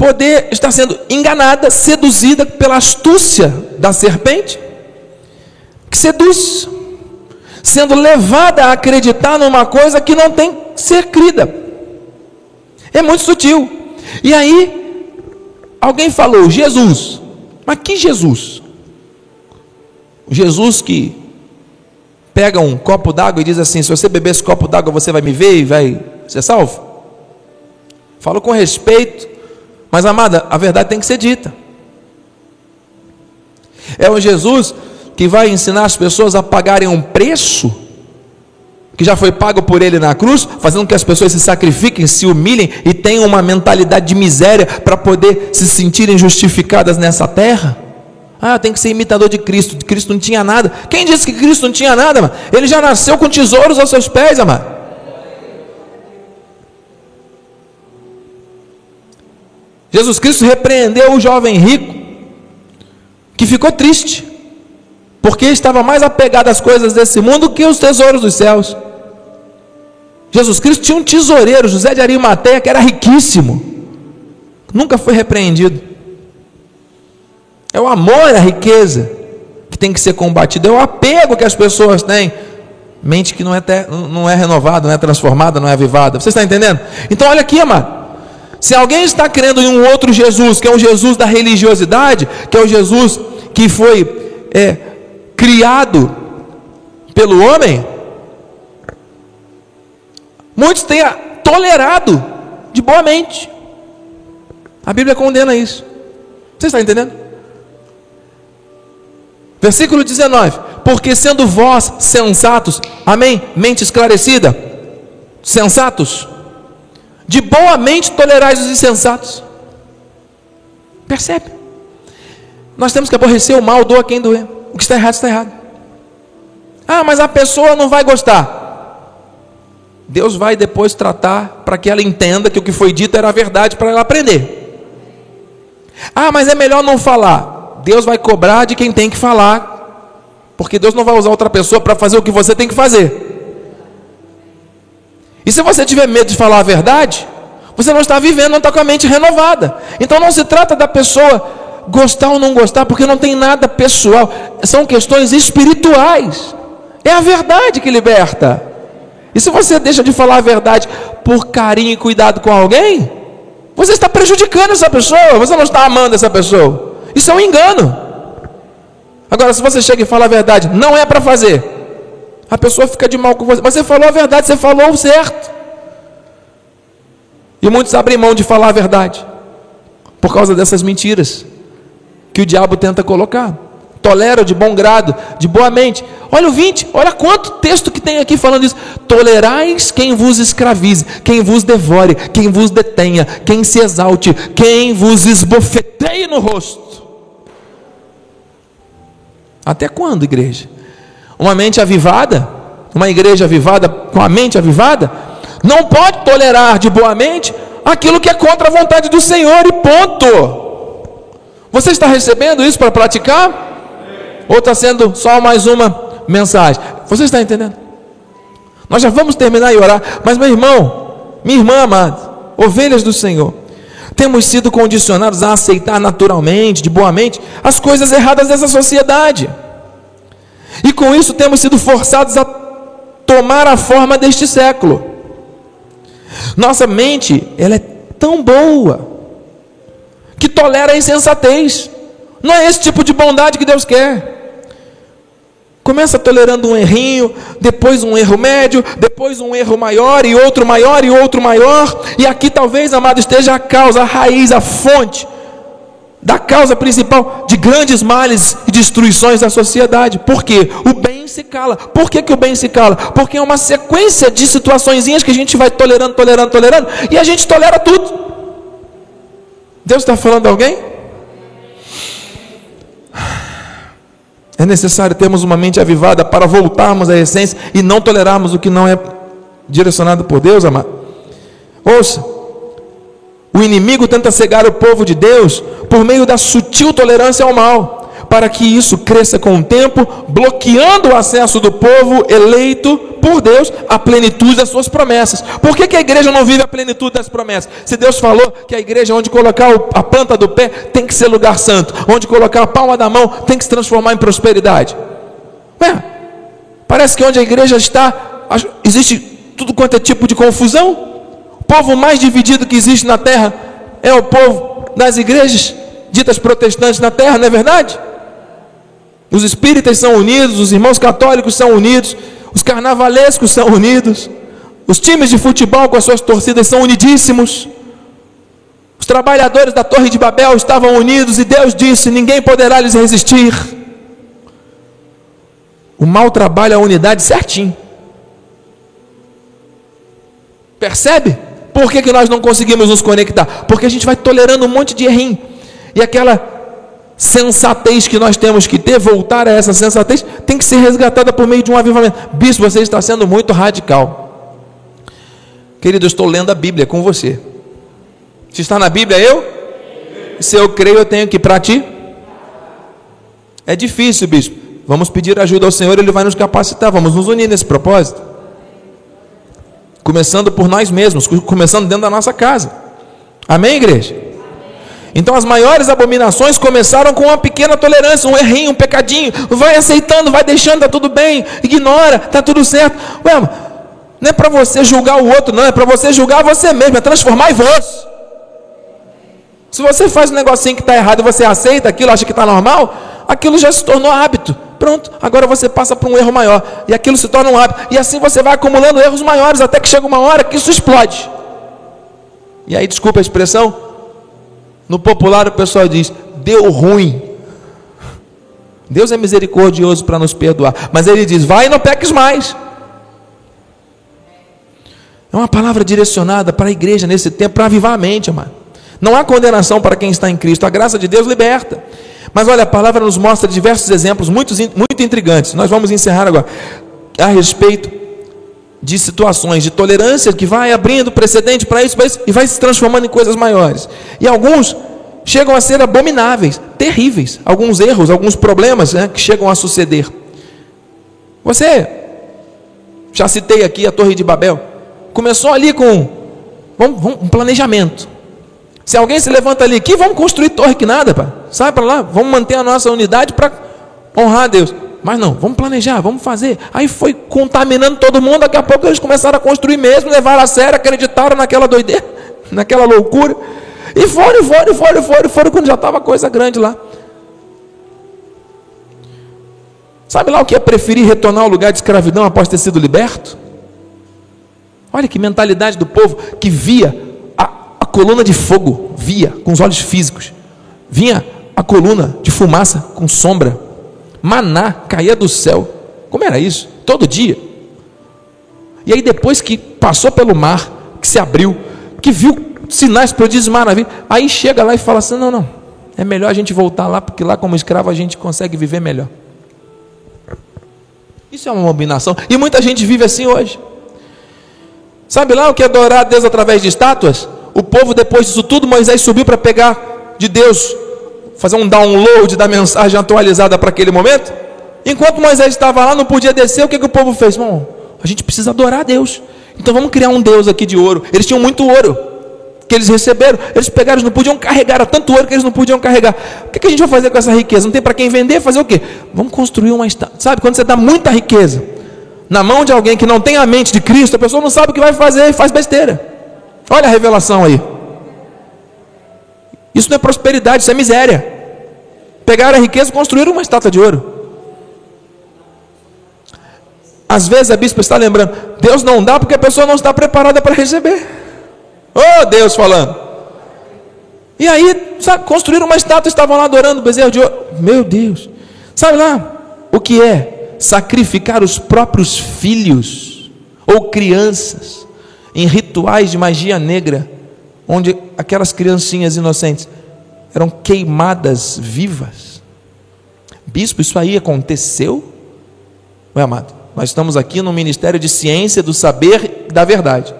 poder estar sendo enganada, seduzida pela astúcia da serpente, que seduz, sendo levada a acreditar numa coisa que não tem que ser crida. É muito sutil. E aí, alguém falou, Jesus, mas que Jesus? Jesus que pega um copo d'água e diz assim: se você beber esse copo d'água, você vai me ver e vai ser salvo? Falo com respeito, mas amada, a verdade tem que ser dita. É o Jesus que vai ensinar as pessoas a pagarem um preço que já foi pago por ele na cruz, fazendo com que as pessoas se sacrifiquem, se humilhem e tenham uma mentalidade de miséria para poder se sentirem justificadas nessa terra. Ah, tem que ser imitador de Cristo. Cristo não tinha nada. Quem disse que Cristo não tinha nada? Mano? Ele já nasceu com tesouros aos seus pés, amado. Jesus Cristo repreendeu o jovem rico que ficou triste, porque estava mais apegado às coisas desse mundo que aos tesouros dos céus. Jesus Cristo tinha um tesoureiro, José de Arimateia, que era riquíssimo, nunca foi repreendido. É o amor à riqueza que tem que ser combatido, é o apego que as pessoas têm. Mente que não é, não é renovada, não é transformada, não é avivada. Você está entendendo? Então, olha aqui, amado. Se alguém está crendo em um outro Jesus, que é o Jesus da religiosidade, que é o Jesus que foi é, criado pelo homem, muitos têm tolerado de boa mente. A Bíblia condena isso. Você está entendendo? Versículo 19: Porque sendo vós sensatos, amém? Mente esclarecida, sensatos, de boa mente tolerais os insensatos. Percebe? Nós temos que aborrecer o mal, doa quem doer. O que está errado, está errado. Ah, mas a pessoa não vai gostar. Deus vai depois tratar para que ela entenda que o que foi dito era verdade para ela aprender. Ah, mas é melhor não falar. Deus vai cobrar de quem tem que falar, porque Deus não vai usar outra pessoa para fazer o que você tem que fazer. E se você tiver medo de falar a verdade, você não está vivendo, não está com a mente renovada. Então não se trata da pessoa gostar ou não gostar, porque não tem nada pessoal, são questões espirituais. É a verdade que liberta. E se você deixa de falar a verdade por carinho e cuidado com alguém, você está prejudicando essa pessoa, você não está amando essa pessoa. Isso é um engano. Agora, se você chega e fala a verdade, não é para fazer, a pessoa fica de mal com você. Mas você falou a verdade, você falou o certo. E muitos abrem mão de falar a verdade por causa dessas mentiras que o diabo tenta colocar. Tolera de bom grado, de boa mente. Olha o 20, olha quanto texto que tem aqui falando isso. Tolerais quem vos escravize, quem vos devore, quem vos detenha, quem se exalte, quem vos esbofeteie no rosto. Até quando, igreja? Uma mente avivada, uma igreja avivada, com a mente avivada, não pode tolerar de boa mente aquilo que é contra a vontade do Senhor e ponto. Você está recebendo isso para praticar? Ou está sendo só mais uma mensagem? Você está entendendo? Nós já vamos terminar e orar, mas meu irmão, minha irmã amada, ovelhas do Senhor, temos sido condicionados a aceitar naturalmente, de boa mente, as coisas erradas dessa sociedade. E com isso temos sido forçados a tomar a forma deste século. Nossa mente, ela é tão boa que tolera a insensatez. Não é esse tipo de bondade que Deus quer. Começa tolerando um errinho, depois um erro médio, depois um erro maior e outro maior e outro maior. E aqui talvez, amado, esteja a causa, a raiz, a fonte da causa principal de grandes males e destruições da sociedade. Por quê? O bem se cala. Por que, que o bem se cala? Porque é uma sequência de situações que a gente vai tolerando, tolerando, tolerando, e a gente tolera tudo. Deus está falando a alguém? É necessário termos uma mente avivada para voltarmos à essência e não tolerarmos o que não é direcionado por Deus, amado. Ouça, o inimigo tenta cegar o povo de Deus por meio da sutil tolerância ao mal para que isso cresça com o tempo, bloqueando o acesso do povo eleito por Deus à plenitude das suas promessas. Por que, que a igreja não vive a plenitude das promessas? Se Deus falou que a igreja, onde colocar a planta do pé, tem que ser lugar santo, onde colocar a palma da mão, tem que se transformar em prosperidade. Parece que onde a igreja está, existe tudo quanto é tipo de confusão. Povo mais dividido que existe na terra é o povo das igrejas ditas protestantes na terra, não é verdade? Os espíritas são unidos, os irmãos católicos são unidos, os carnavalescos são unidos, os times de futebol com as suas torcidas são unidíssimos. Os trabalhadores da Torre de Babel estavam unidos e Deus disse: ninguém poderá lhes resistir. O mal trabalha a unidade certinho. Percebe? Por que, que nós não conseguimos nos conectar? Porque a gente vai tolerando um monte de errinho. E aquela sensatez que nós temos que ter, voltar a essa sensatez, tem que ser resgatada por meio de um avivamento. Bispo, você está sendo muito radical. Querido, eu estou lendo a Bíblia com você. Se está na Bíblia, eu? Se eu creio, eu tenho que para ti? É difícil, bispo. Vamos pedir ajuda ao Senhor, Ele vai nos capacitar. Vamos nos unir nesse propósito. Começando por nós mesmos, começando dentro da nossa casa. Amém, igreja? Então as maiores abominações começaram com uma pequena tolerância, um errinho, um pecadinho. Vai aceitando, vai deixando, está tudo bem, ignora, está tudo certo. Ué, não é para você julgar o outro, não, é para você julgar você mesmo, é transformar em vós. Se você faz um negocinho que está errado e você aceita aquilo, acha que está normal, aquilo já se tornou hábito. Pronto, agora você passa para um erro maior. E aquilo se torna um hábito. E assim você vai acumulando erros maiores até que chega uma hora que isso explode. E aí, desculpa a expressão, no popular o pessoal diz: deu ruim. Deus é misericordioso para nos perdoar, mas ele diz: vai e não peques mais. É uma palavra direcionada para a igreja nesse tempo, para avivar a mente, amado. Não há condenação para quem está em Cristo, a graça de Deus liberta. Mas olha, a palavra nos mostra diversos exemplos muito, muito intrigantes. Nós vamos encerrar agora a respeito de situações de tolerância que vai abrindo precedente para isso, para isso e vai se transformando em coisas maiores. E alguns chegam a ser abomináveis, terríveis. Alguns erros, alguns problemas né, que chegam a suceder. Você, já citei aqui a Torre de Babel, começou ali com um planejamento. Se alguém se levanta ali, que vamos construir torre que nada, pá. sai para lá, vamos manter a nossa unidade para honrar a Deus. Mas não, vamos planejar, vamos fazer. Aí foi contaminando todo mundo, daqui a pouco eles começaram a construir mesmo, levaram a sério, acreditaram naquela doideira, naquela loucura. E foram, foram, foram, foram, foram, quando já estava coisa grande lá. Sabe lá o que é preferir retornar ao lugar de escravidão após ter sido liberto? Olha que mentalidade do povo que via coluna de fogo, via com os olhos físicos, vinha a coluna de fumaça com sombra maná caía do céu. Como era isso? Todo dia. E aí, depois que passou pelo mar, que se abriu, que viu sinais, prodígios, maravilha, aí chega lá e fala assim: não, não, é melhor a gente voltar lá, porque lá, como escravo, a gente consegue viver melhor. Isso é uma abominação. E muita gente vive assim hoje. Sabe lá o que é adorar a Deus através de estátuas? O povo, depois disso tudo, Moisés subiu para pegar de Deus fazer um download da mensagem atualizada para aquele momento. Enquanto Moisés estava lá, não podia descer, o que, que o povo fez? Bom, a gente precisa adorar a Deus. Então vamos criar um Deus aqui de ouro. Eles tinham muito ouro que eles receberam. Eles pegaram, eles não podiam carregar, era tanto ouro que eles não podiam carregar. O que, que a gente vai fazer com essa riqueza? Não tem para quem vender, fazer o quê? Vamos construir uma estátua. Sabe, quando você dá muita riqueza na mão de alguém que não tem a mente de Cristo, a pessoa não sabe o que vai fazer e faz besteira. Olha a revelação aí. Isso não é prosperidade, isso é miséria. Pegaram a riqueza e construíram uma estátua de ouro. Às vezes a bispa está lembrando, Deus não dá porque a pessoa não está preparada para receber. Oh, Deus falando. E aí, sabe, construíram uma estátua, estavam lá adorando o bezerro de ouro. Meu Deus. Sabe lá o que é sacrificar os próprios filhos ou crianças em rituais de magia negra onde aquelas criancinhas inocentes eram queimadas vivas. Bispo, isso aí aconteceu? Meu amado, nós estamos aqui no Ministério de Ciência do Saber da Verdade.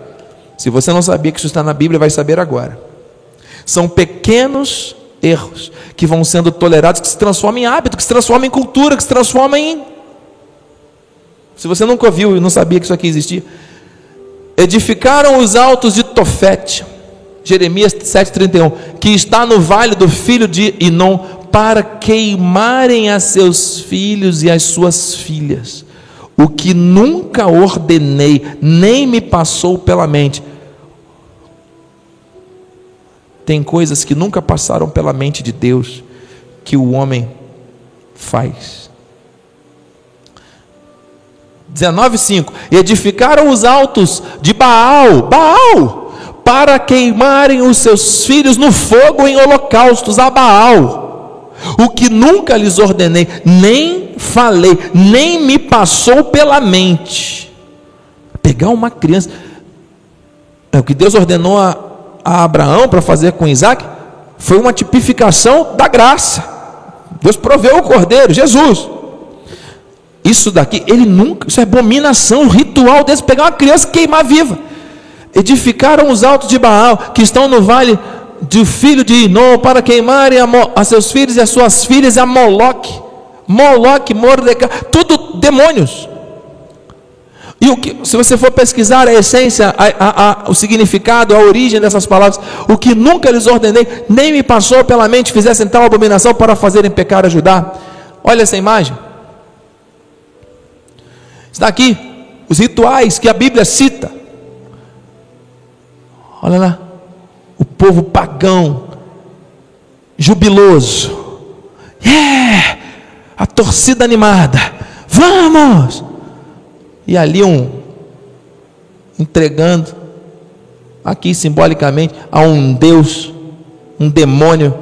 Se você não sabia que isso está na Bíblia, vai saber agora. São pequenos erros que vão sendo tolerados, que se transformam em hábito, que se transformam em cultura, que se transformam em. Se você nunca ouviu e não sabia que isso aqui existia, edificaram os altos de Tofete, Jeremias 7,31, que está no vale do filho de Inom, para queimarem a seus filhos e as suas filhas, o que nunca ordenei, nem me passou pela mente. Tem coisas que nunca passaram pela mente de Deus, que o homem faz. 19:5 Edificaram os altos de Baal, Baal, para queimarem os seus filhos no fogo em holocaustos a Baal. O que nunca lhes ordenei, nem falei, nem me passou pela mente. Pegar uma criança, é o que Deus ordenou a, a Abraão para fazer com Isaac, foi uma tipificação da graça. Deus proveu o cordeiro, Jesus. Isso daqui, ele nunca, isso é abominação, o ritual desse, pegar uma criança e queimar viva. Edificaram os altos de Baal, que estão no vale do filho de Inom, para queimarem a, a seus filhos e as suas filhas a Moloque. Moloque, Mordecai, tudo demônios. E o que, se você for pesquisar a essência, a, a, o significado, a origem dessas palavras, o que nunca lhes ordenei, nem me passou pela mente, fizessem tal abominação para fazerem pecar a Judá. Olha essa imagem. Está aqui os rituais que a Bíblia cita. Olha lá, o povo pagão, jubiloso, yeah, a torcida animada, vamos! E ali um entregando, aqui simbolicamente, a um Deus, um demônio.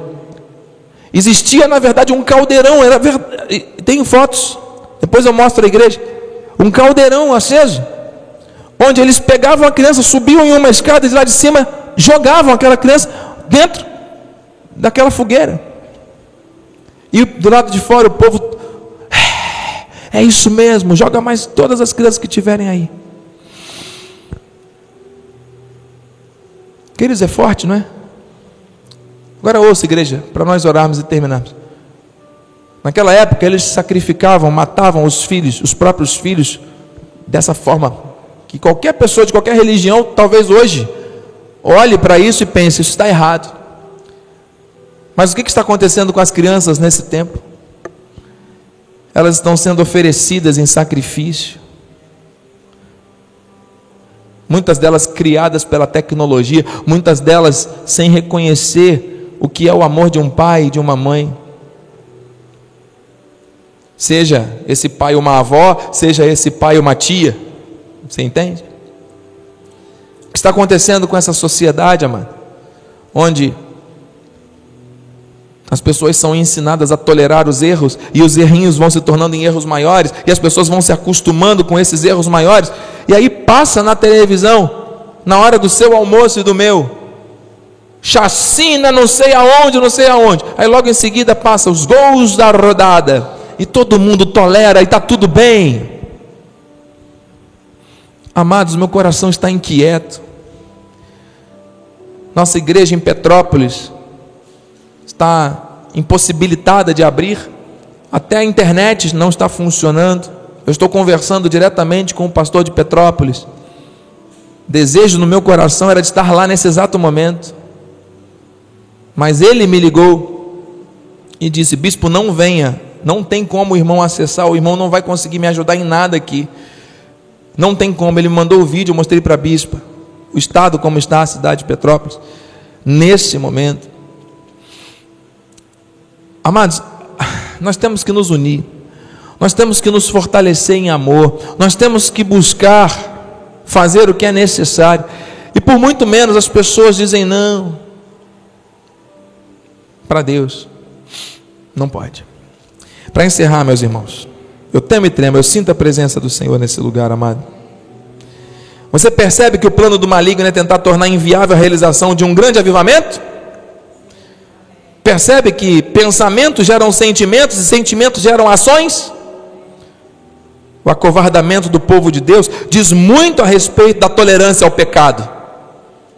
Existia na verdade um caldeirão, era verdade, tem fotos, depois eu mostro a igreja um caldeirão aceso, onde eles pegavam a criança, subiam em uma escada e lá de cima jogavam aquela criança dentro daquela fogueira. E do lado de fora o povo, é, é isso mesmo, joga mais todas as crianças que tiverem aí. Queridos, é forte, não é? Agora ouça, igreja, para nós orarmos e terminarmos. Naquela época eles sacrificavam, matavam os filhos, os próprios filhos, dessa forma que qualquer pessoa de qualquer religião, talvez hoje, olhe para isso e pense: isso está errado. Mas o que está acontecendo com as crianças nesse tempo? Elas estão sendo oferecidas em sacrifício. Muitas delas criadas pela tecnologia, muitas delas sem reconhecer o que é o amor de um pai e de uma mãe. Seja esse pai uma avó, seja esse pai uma tia. Você entende? O que está acontecendo com essa sociedade, amado? Onde as pessoas são ensinadas a tolerar os erros e os errinhos vão se tornando em erros maiores e as pessoas vão se acostumando com esses erros maiores. E aí passa na televisão, na hora do seu almoço e do meu, chacina não sei aonde, não sei aonde. Aí logo em seguida passa os gols da rodada e todo mundo tolera e está tudo bem. Amados, meu coração está inquieto. Nossa igreja em Petrópolis está impossibilitada de abrir, até a internet não está funcionando. Eu estou conversando diretamente com o pastor de Petrópolis. Desejo no meu coração era de estar lá nesse exato momento. Mas ele me ligou e disse: Bispo, não venha não tem como o irmão acessar, o irmão não vai conseguir me ajudar em nada aqui. Não tem como. Ele mandou o vídeo, eu mostrei para a bispa. O estado como está a cidade de Petrópolis. Nesse momento. Amados, nós temos que nos unir. Nós temos que nos fortalecer em amor. Nós temos que buscar fazer o que é necessário. E por muito menos as pessoas dizem não. Para Deus, não pode. Para encerrar, meus irmãos, eu temo e tremo, eu sinto a presença do Senhor nesse lugar, amado. Você percebe que o plano do maligno é tentar tornar inviável a realização de um grande avivamento? Percebe que pensamentos geram sentimentos e sentimentos geram ações? O acovardamento do povo de Deus diz muito a respeito da tolerância ao pecado.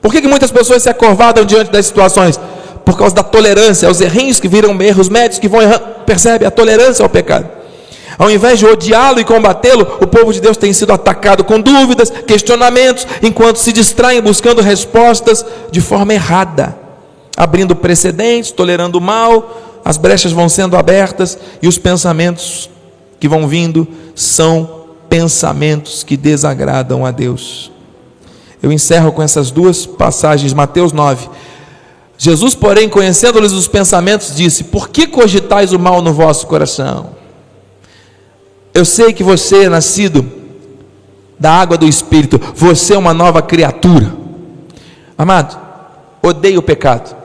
Por que, que muitas pessoas se acovardam diante das situações? Por causa da tolerância aos errinhos que viram erros médicos que vão errando. Percebe? A tolerância ao pecado. Ao invés de odiá-lo e combatê-lo, o povo de Deus tem sido atacado com dúvidas, questionamentos, enquanto se distraem buscando respostas de forma errada, abrindo precedentes, tolerando o mal, as brechas vão sendo abertas e os pensamentos que vão vindo são pensamentos que desagradam a Deus. Eu encerro com essas duas passagens, Mateus 9. Jesus, porém, conhecendo-lhes os pensamentos, disse: Por que cogitais o mal no vosso coração? Eu sei que você é nascido da água do Espírito, você é uma nova criatura. Amado, odeie o pecado.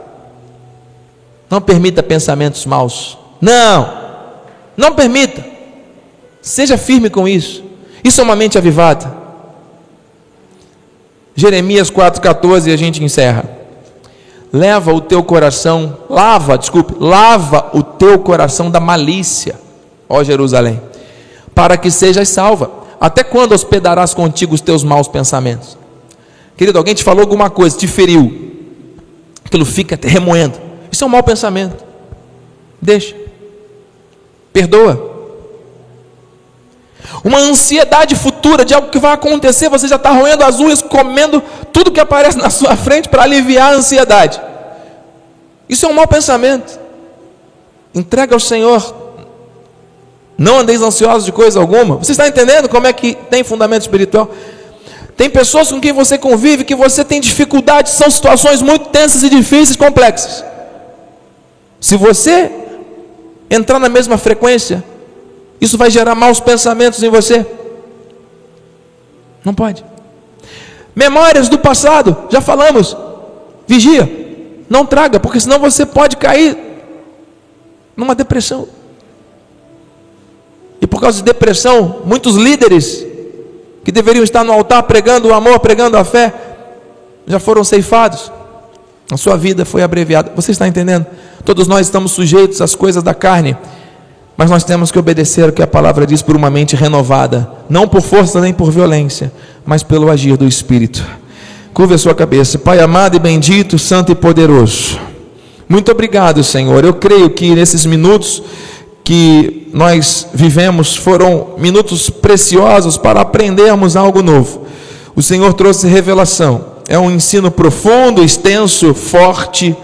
Não permita pensamentos maus. Não, não permita. Seja firme com isso. Isso é uma mente avivada. Jeremias 4,14 e a gente encerra. Leva o teu coração, lava, desculpe, lava o teu coração da malícia, ó Jerusalém, para que sejas salva. Até quando hospedarás contigo os teus maus pensamentos? Querido, alguém te falou alguma coisa, te feriu, aquilo fica remoendo. Isso é um mau pensamento. Deixa, perdoa. Uma ansiedade futura de algo que vai acontecer, você já está roendo as unhas, comendo tudo que aparece na sua frente para aliviar a ansiedade. Isso é um mau pensamento. Entrega ao Senhor. Não andeis ansiosos de coisa alguma. Você está entendendo como é que tem fundamento espiritual? Tem pessoas com quem você convive que você tem dificuldade, são situações muito tensas e difíceis, complexas. Se você entrar na mesma frequência, isso vai gerar maus pensamentos em você. Não pode. Memórias do passado, já falamos. Vigia. Não traga, porque senão você pode cair numa depressão. E por causa de depressão, muitos líderes que deveriam estar no altar pregando o amor, pregando a fé, já foram ceifados. A sua vida foi abreviada. Você está entendendo? Todos nós estamos sujeitos às coisas da carne. Mas nós temos que obedecer o que a palavra diz por uma mente renovada, não por força nem por violência, mas pelo agir do Espírito. Curva a sua cabeça, Pai amado e bendito, santo e poderoso. Muito obrigado, Senhor. Eu creio que nesses minutos que nós vivemos foram minutos preciosos para aprendermos algo novo. O Senhor trouxe revelação. É um ensino profundo, extenso, forte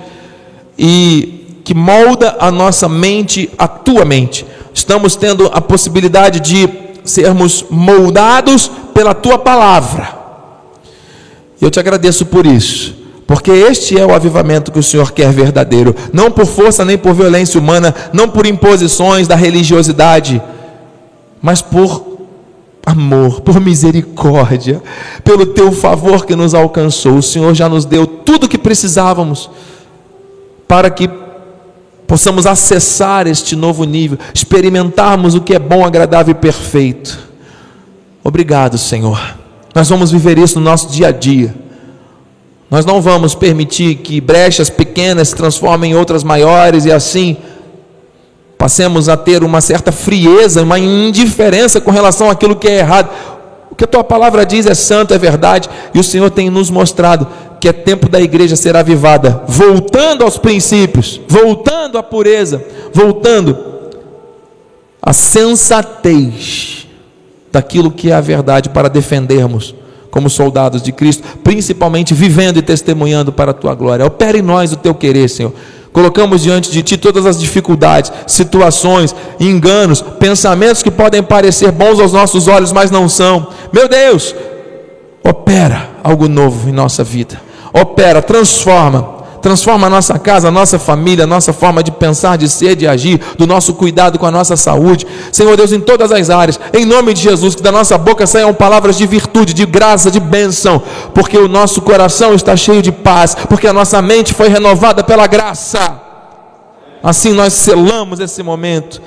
e que molda a nossa mente, a tua mente. Estamos tendo a possibilidade de sermos moldados pela tua palavra. Eu te agradeço por isso, porque este é o avivamento que o Senhor quer verdadeiro, não por força nem por violência humana, não por imposições da religiosidade, mas por amor, por misericórdia, pelo teu favor que nos alcançou. O Senhor já nos deu tudo o que precisávamos para que possamos acessar este novo nível, experimentarmos o que é bom, agradável e perfeito. Obrigado, Senhor. Nós vamos viver isso no nosso dia a dia. Nós não vamos permitir que brechas pequenas se transformem em outras maiores e assim passemos a ter uma certa frieza, uma indiferença com relação àquilo que é errado. O que a tua palavra diz é santo, é verdade, e o Senhor tem nos mostrado que é tempo da igreja ser avivada, voltando aos princípios, voltando à pureza, voltando à sensatez daquilo que é a verdade para defendermos como soldados de Cristo, principalmente vivendo e testemunhando para a tua glória. Opere em nós o teu querer, Senhor. Colocamos diante de Ti todas as dificuldades, situações, enganos, pensamentos que podem parecer bons aos nossos olhos, mas não são. Meu Deus, opera algo novo em nossa vida opera, transforma. Transforma a nossa casa, a nossa família, a nossa forma de pensar, de ser, de agir, do nosso cuidado com a nossa saúde. Senhor Deus, em todas as áreas, em nome de Jesus, que da nossa boca saiam palavras de virtude, de graça, de bênção, porque o nosso coração está cheio de paz, porque a nossa mente foi renovada pela graça. Assim nós selamos esse momento,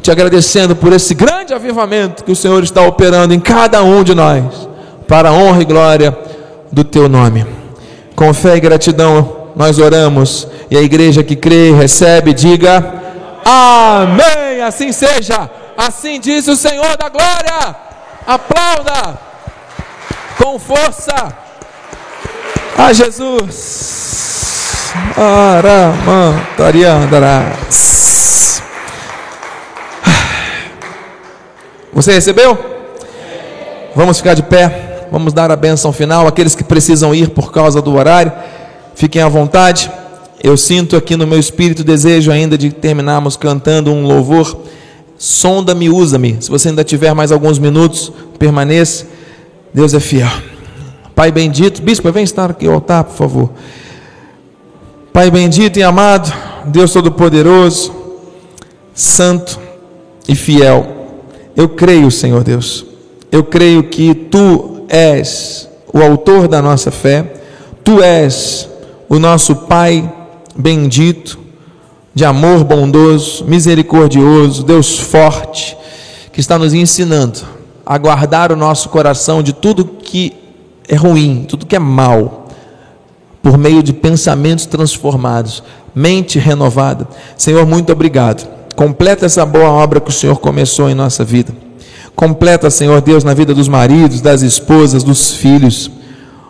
te agradecendo por esse grande avivamento que o Senhor está operando em cada um de nós, para a honra e glória do teu nome. Com fé e gratidão, nós oramos e a igreja que crê, recebe, diga amém. Assim seja. Assim diz o Senhor da glória. Aplauda com força a Jesus. Aramantariandarás. Você recebeu? Vamos ficar de pé. Vamos dar a bênção final. Aqueles que precisam ir por causa do horário, fiquem à vontade. Eu sinto aqui no meu espírito desejo ainda de terminarmos cantando um louvor. Sonda-me, usa-me. Se você ainda tiver mais alguns minutos, permaneça. Deus é fiel. Pai bendito, bispo, vem estar aqui ao altar, por favor. Pai bendito e amado, Deus Todo-Poderoso, Santo e fiel. Eu creio, Senhor Deus. Eu creio que tu és o autor da nossa fé. Tu és o nosso Pai bendito, de amor bondoso, misericordioso, Deus forte, que está nos ensinando a guardar o nosso coração de tudo que é ruim, tudo que é mal, por meio de pensamentos transformados, mente renovada. Senhor, muito obrigado. Completa essa boa obra que o Senhor começou em nossa vida. Completa, Senhor Deus, na vida dos maridos, das esposas, dos filhos,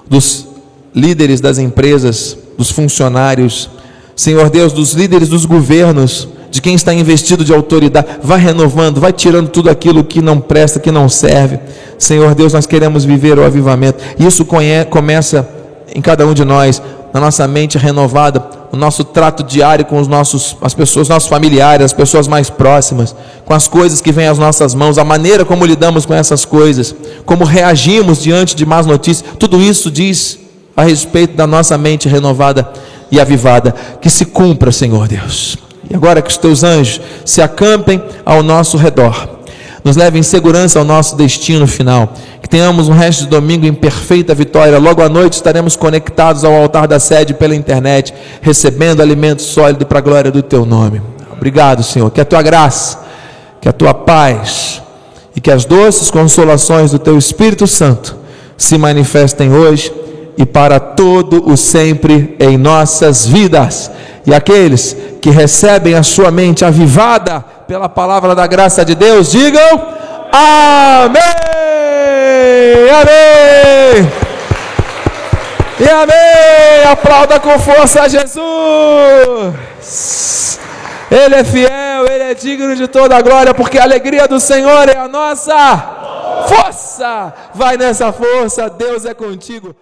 dos líderes das empresas, dos funcionários, Senhor Deus, dos líderes dos governos, de quem está investido de autoridade, vai renovando, vai tirando tudo aquilo que não presta, que não serve. Senhor Deus, nós queremos viver o avivamento. Isso começa em cada um de nós, na nossa mente renovada, no nosso trato diário com os nossos, as pessoas, nossos familiares, as pessoas mais próximas, com as coisas que vêm às nossas mãos, a maneira como lidamos com essas coisas, como reagimos diante de más notícias, tudo isso diz a respeito da nossa mente renovada e avivada. Que se cumpra, Senhor Deus. E agora que os teus anjos se acampem ao nosso redor, nos levem em segurança ao nosso destino final. Que tenhamos um resto de domingo em perfeita vitória. Logo à noite estaremos conectados ao altar da sede pela internet, recebendo alimento sólido para a glória do teu nome. Obrigado, Senhor. Que a tua graça, que a tua paz e que as doces consolações do teu Espírito Santo se manifestem hoje e para todo o sempre em nossas vidas. E aqueles que recebem a sua mente avivada pela palavra da graça de Deus, digam amém! Amém! E amém! Aplauda com força a Jesus! Ele é fiel, ele é digno de toda a glória, porque a alegria do Senhor é a nossa força. Vai nessa força, Deus é contigo.